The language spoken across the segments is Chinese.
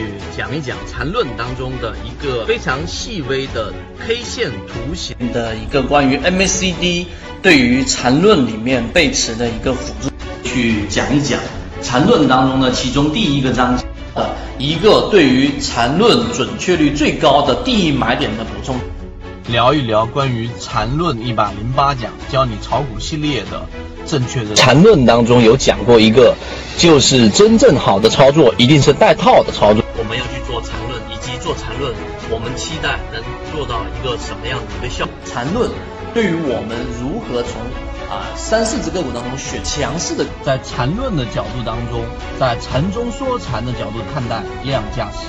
去讲一讲缠论当中的一个非常细微的 K 线图形的一个关于 MACD 对于缠论里面背驰的一个辅助，去讲一讲缠论当中的其中第一个章节的一个对于缠论准确率最高的第一买点的补充。聊一聊关于缠论一百零八讲教你炒股系列的正确的缠论当中有讲过一个，就是真正好的操作一定是带套的操作。我们要去做缠论，以及做缠论，我们期待能做到一个什么样的一个效果？缠论对于我们如何从啊三四只个股当中选强势的，在缠论的角度当中，在缠中说禅的角度看待量价时，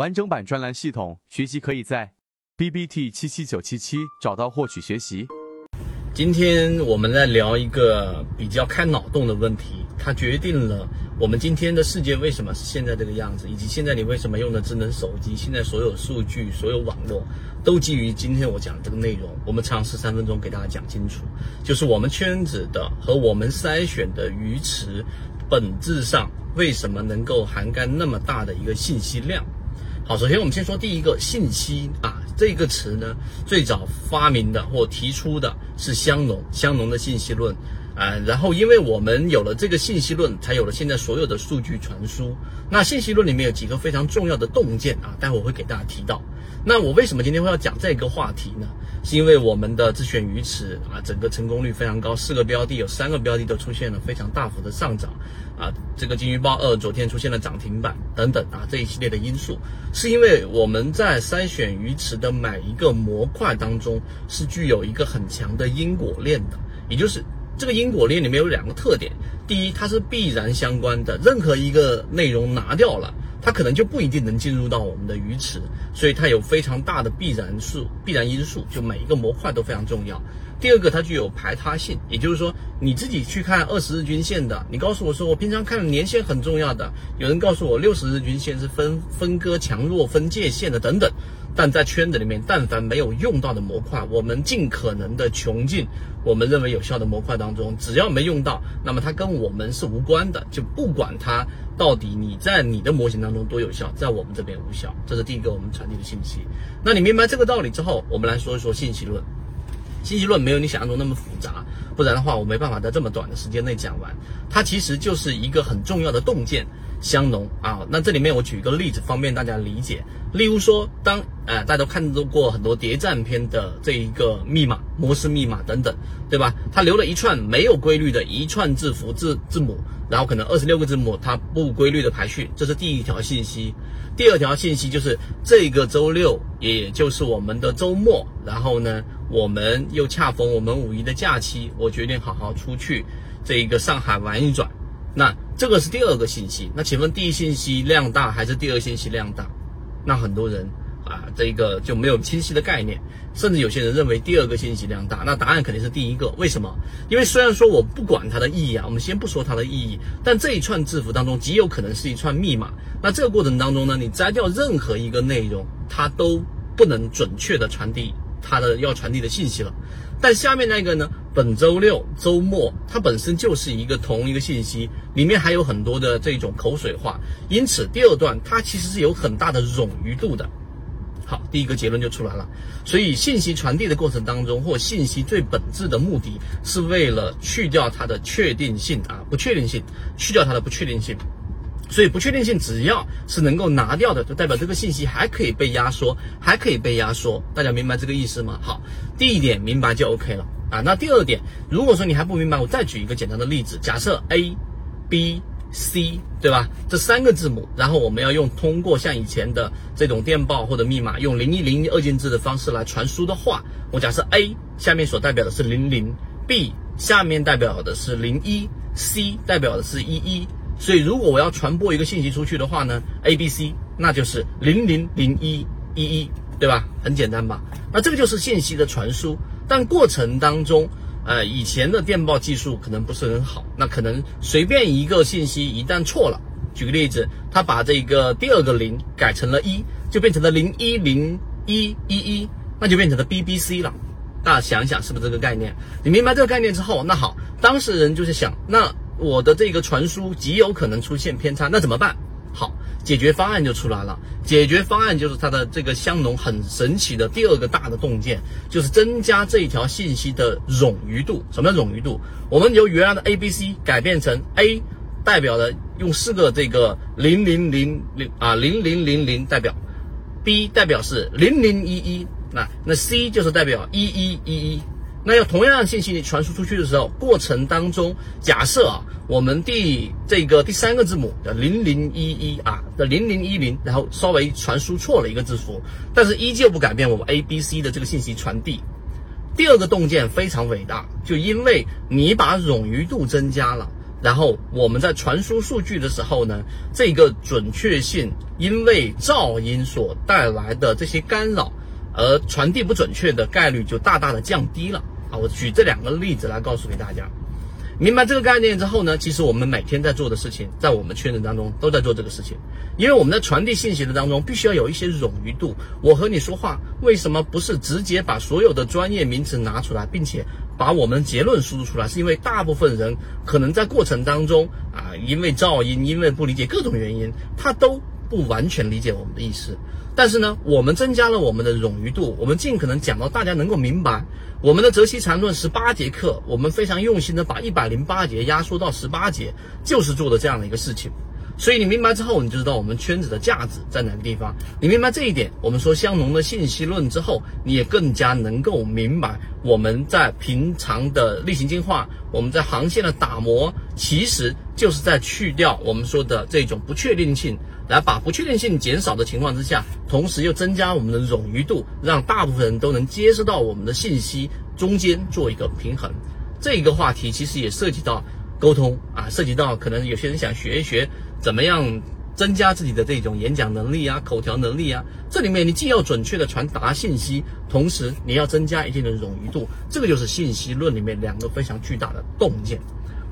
完整版专栏系统学习可以在 B B T 七七九七七找到获取学习。今天我们来聊一个比较开脑洞的问题，它决定了我们今天的世界为什么是现在这个样子，以及现在你为什么用的智能手机，现在所有数据、所有网络都基于今天我讲的这个内容。我们尝试三分钟给大家讲清楚，就是我们圈子的和我们筛选的鱼池，本质上为什么能够涵盖那么大的一个信息量。好，首先我们先说第一个信息啊，这个词呢，最早发明的或提出的是香农，香农的信息论啊，然后因为我们有了这个信息论，才有了现在所有的数据传输。那信息论里面有几个非常重要的洞见啊，待会我会给大家提到。那我为什么今天会要讲这个话题呢？是因为我们的自选鱼池啊，整个成功率非常高，四个标的有三个标的都出现了非常大幅的上涨啊，这个金鱼报二昨天出现了涨停板等等啊，这一系列的因素，是因为我们在筛选鱼池的每一个模块当中是具有一个很强的因果链的，也就是这个因果链里面有两个特点，第一它是必然相关的，任何一个内容拿掉了。它可能就不一定能进入到我们的鱼池，所以它有非常大的必然数、必然因素，就每一个模块都非常重要。第二个，它具有排他性，也就是说，你自己去看二十日均线的，你告诉我说我平常看年线很重要的，有人告诉我六十日均线是分分割强弱分界线的等等。但在圈子里面，但凡没有用到的模块，我们尽可能的穷尽我们认为有效的模块当中，只要没用到，那么它跟我们是无关的，就不管它到底你在你的模型当中多有效，在我们这边无效。这是第一个我们传递的信息。那你明白这个道理之后，我们来说一说信息论。信息论没有你想象中那么复杂，不然的话我没办法在这么短的时间内讲完。它其实就是一个很重要的洞见。香浓啊，那这里面我举个例子，方便大家理解。例如说，当呃大家都看到过很多谍战片的这一个密码、模式密码等等，对吧？它留了一串没有规律的一串字符字字母，然后可能二十六个字母，它不规律的排序，这是第一条信息。第二条信息就是这个周六，也就是我们的周末，然后呢，我们又恰逢我们五一的假期，我决定好好出去这一个上海玩一转。那这个是第二个信息，那请问第一信息量大还是第二信息量大？那很多人啊，这个就没有清晰的概念，甚至有些人认为第二个信息量大，那答案肯定是第一个。为什么？因为虽然说我不管它的意义啊，我们先不说它的意义，但这一串字符当中极有可能是一串密码。那这个过程当中呢，你摘掉任何一个内容，它都不能准确的传递它的要传递的信息了。但下面那个呢？本周六周末，它本身就是一个同一个信息，里面还有很多的这种口水话，因此第二段它其实是有很大的冗余度的。好，第一个结论就出来了。所以信息传递的过程当中，或信息最本质的目的是为了去掉它的确定性啊，不确定性，去掉它的不确定性。所以不确定性只要是能够拿掉的，就代表这个信息还可以被压缩，还可以被压缩。大家明白这个意思吗？好，第一点明白就 OK 了。啊。那第二点，如果说你还不明白，我再举一个简单的例子，假设 A、B、C 对吧？这三个字母，然后我们要用通过像以前的这种电报或者密码，用零一零一二进制的方式来传输的话，我假设 A 下面所代表的是零零，B 下面代表的是零一，C 代表的是一一。所以如果我要传播一个信息出去的话呢，A、B、C 那就是零零零一一一，对吧？很简单吧？那这个就是信息的传输，但过程当中。呃，以前的电报技术可能不是很好，那可能随便一个信息一旦错了，举个例子，他把这个第二个零改成了一，就变成了零一零一一一，那就变成了 BBC 了。大家想想是不是这个概念？你明白这个概念之后，那好，当事人就是想，那我的这个传输极有可能出现偏差，那怎么办？解决方案就出来了。解决方案就是它的这个香农很神奇的第二个大的洞见，就是增加这一条信息的冗余度。什么叫冗余度？我们由原来的 A、B、C 改变成 A 代表的用四个这个零零零零啊零零零零代表，B 代表是零零一一，那那 C 就是代表一一一一。那要同样信息传输出去的时候，过程当中，假设啊，我们第这个第三个字母的零零一一啊的零零一零，然后稍微传输错了一个字符，但是依旧不改变我们 A B C 的这个信息传递。第二个洞见非常伟大，就因为你把冗余度增加了，然后我们在传输数据的时候呢，这个准确性因为噪音所带来的这些干扰。而传递不准确的概率就大大的降低了啊！我举这两个例子来告诉给大家，明白这个概念之后呢，其实我们每天在做的事情，在我们圈子当中都在做这个事情，因为我们在传递信息的当中，必须要有一些冗余度。我和你说话，为什么不是直接把所有的专业名词拿出来，并且把我们结论输入出来？是因为大部分人可能在过程当中啊，因为噪音，因为不理解各种原因，他都不完全理解我们的意思。但是呢，我们增加了我们的冗余度，我们尽可能讲到大家能够明白。我们的择期缠论十八节课，我们非常用心的把一百零八节压缩到十八节，就是做的这样的一个事情。所以你明白之后，你就知道我们圈子的价值在哪个地方。你明白这一点，我们说香农的信息论之后，你也更加能够明白我们在平常的例行进化，我们在航线的打磨，其实就是在去掉我们说的这种不确定性。来把不确定性减少的情况之下，同时又增加我们的冗余度，让大部分人都能接收到我们的信息，中间做一个平衡。这一个话题其实也涉及到沟通啊，涉及到可能有些人想学一学怎么样增加自己的这种演讲能力啊、口条能力啊。这里面你既要准确的传达信息，同时你要增加一定的冗余度，这个就是信息论里面两个非常巨大的洞见。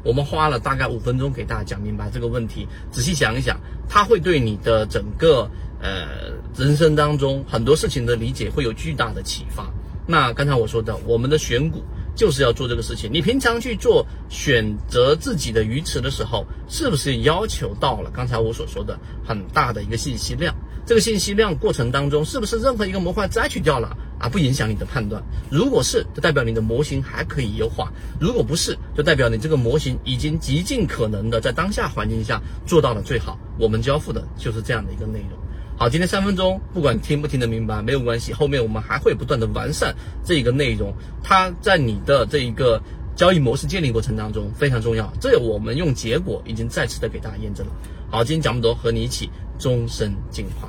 我们花了大概五分钟给大家讲明白这个问题，仔细想一想，它会对你的整个呃人生当中很多事情的理解会有巨大的启发。那刚才我说的，我们的选股就是要做这个事情。你平常去做选择自己的鱼池的时候，是不是要求到了刚才我所说的很大的一个信息量？这个信息量过程当中，是不是任何一个模块摘取掉了？啊，不影响你的判断。如果是，就代表你的模型还可以优化；如果不是，就代表你这个模型已经极尽可能的在当下环境下做到了最好。我们交付的就是这样的一个内容。好，今天三分钟，不管听不听得明白没有关系，后面我们还会不断的完善这一个内容。它在你的这一个交易模式建立过程当中非常重要。这我们用结果已经再次的给大家验证了。好，今天讲不多，和你一起终身进化。